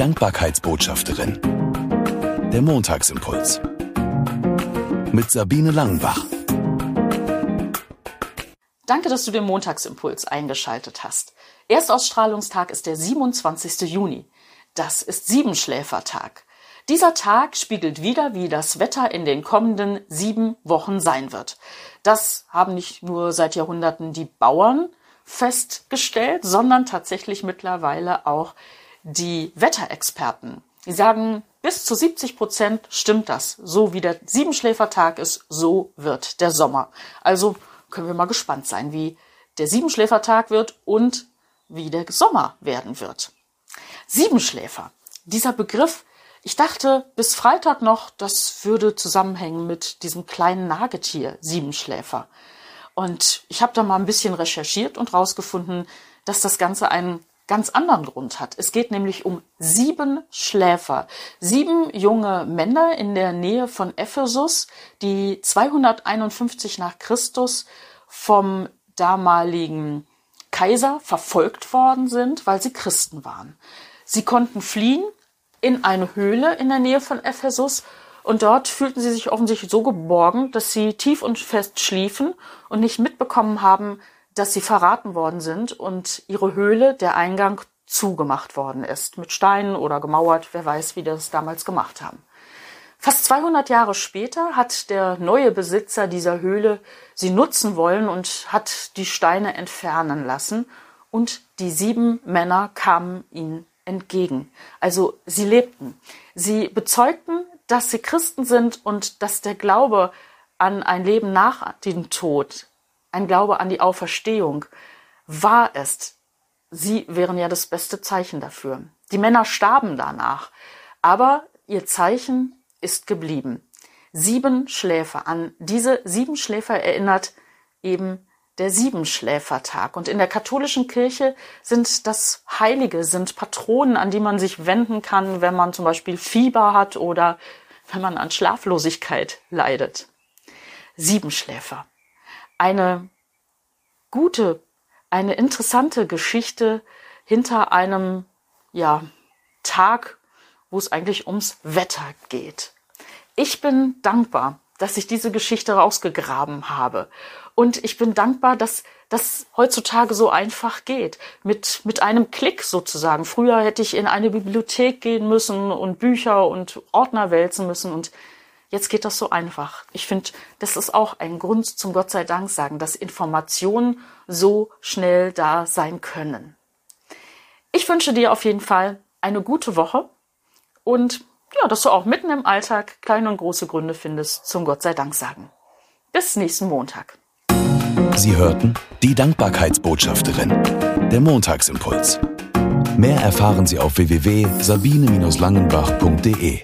Dankbarkeitsbotschafterin. Der Montagsimpuls. Mit Sabine Langenbach. Danke, dass du den Montagsimpuls eingeschaltet hast. Erstausstrahlungstag ist der 27. Juni. Das ist Siebenschläfertag. Dieser Tag spiegelt wieder, wie das Wetter in den kommenden sieben Wochen sein wird. Das haben nicht nur seit Jahrhunderten die Bauern festgestellt, sondern tatsächlich mittlerweile auch die Wetterexperten. Die sagen, bis zu 70 Prozent stimmt das. So wie der Siebenschläfertag ist, so wird der Sommer. Also können wir mal gespannt sein, wie der Siebenschläfertag wird und wie der Sommer werden wird. Siebenschläfer. Dieser Begriff, ich dachte bis Freitag noch, das würde zusammenhängen mit diesem kleinen Nagetier, Siebenschläfer. Und ich habe da mal ein bisschen recherchiert und rausgefunden, dass das Ganze einen ganz anderen Grund hat. Es geht nämlich um sieben Schläfer, sieben junge Männer in der Nähe von Ephesus, die 251 nach Christus vom damaligen Kaiser verfolgt worden sind, weil sie Christen waren. Sie konnten fliehen in eine Höhle in der Nähe von Ephesus und dort fühlten sie sich offensichtlich so geborgen, dass sie tief und fest schliefen und nicht mitbekommen haben, dass sie verraten worden sind und ihre Höhle, der Eingang, zugemacht worden ist. Mit Steinen oder gemauert, wer weiß, wie die das damals gemacht haben. Fast 200 Jahre später hat der neue Besitzer dieser Höhle sie nutzen wollen und hat die Steine entfernen lassen und die sieben Männer kamen ihnen entgegen. Also sie lebten. Sie bezeugten, dass sie Christen sind und dass der Glaube an ein Leben nach dem Tod, ein Glaube an die Auferstehung wahr ist. Sie wären ja das beste Zeichen dafür. Die Männer starben danach, aber ihr Zeichen ist geblieben. Sieben Schläfer. An diese sieben Schläfer erinnert eben der Siebenschläfertag. Und in der katholischen Kirche sind das Heilige, sind Patronen, an die man sich wenden kann, wenn man zum Beispiel Fieber hat oder wenn man an Schlaflosigkeit leidet. Siebenschläfer. Eine gute, eine interessante Geschichte hinter einem, ja, Tag, wo es eigentlich ums Wetter geht. Ich bin dankbar, dass ich diese Geschichte rausgegraben habe. Und ich bin dankbar, dass das heutzutage so einfach geht. Mit, mit einem Klick sozusagen. Früher hätte ich in eine Bibliothek gehen müssen und Bücher und Ordner wälzen müssen und jetzt geht das so einfach. Ich finde, das ist auch ein Grund zum Gott sei Dank sagen, dass Informationen so schnell da sein können. Ich wünsche dir auf jeden Fall eine gute Woche und ja, dass du auch mitten im Alltag kleine und große Gründe findest zum Gott sei Dank sagen. Bis nächsten Montag. Sie hörten die Dankbarkeitsbotschafterin, der Montagsimpuls. Mehr erfahren Sie auf www.sabine-langenbach.de.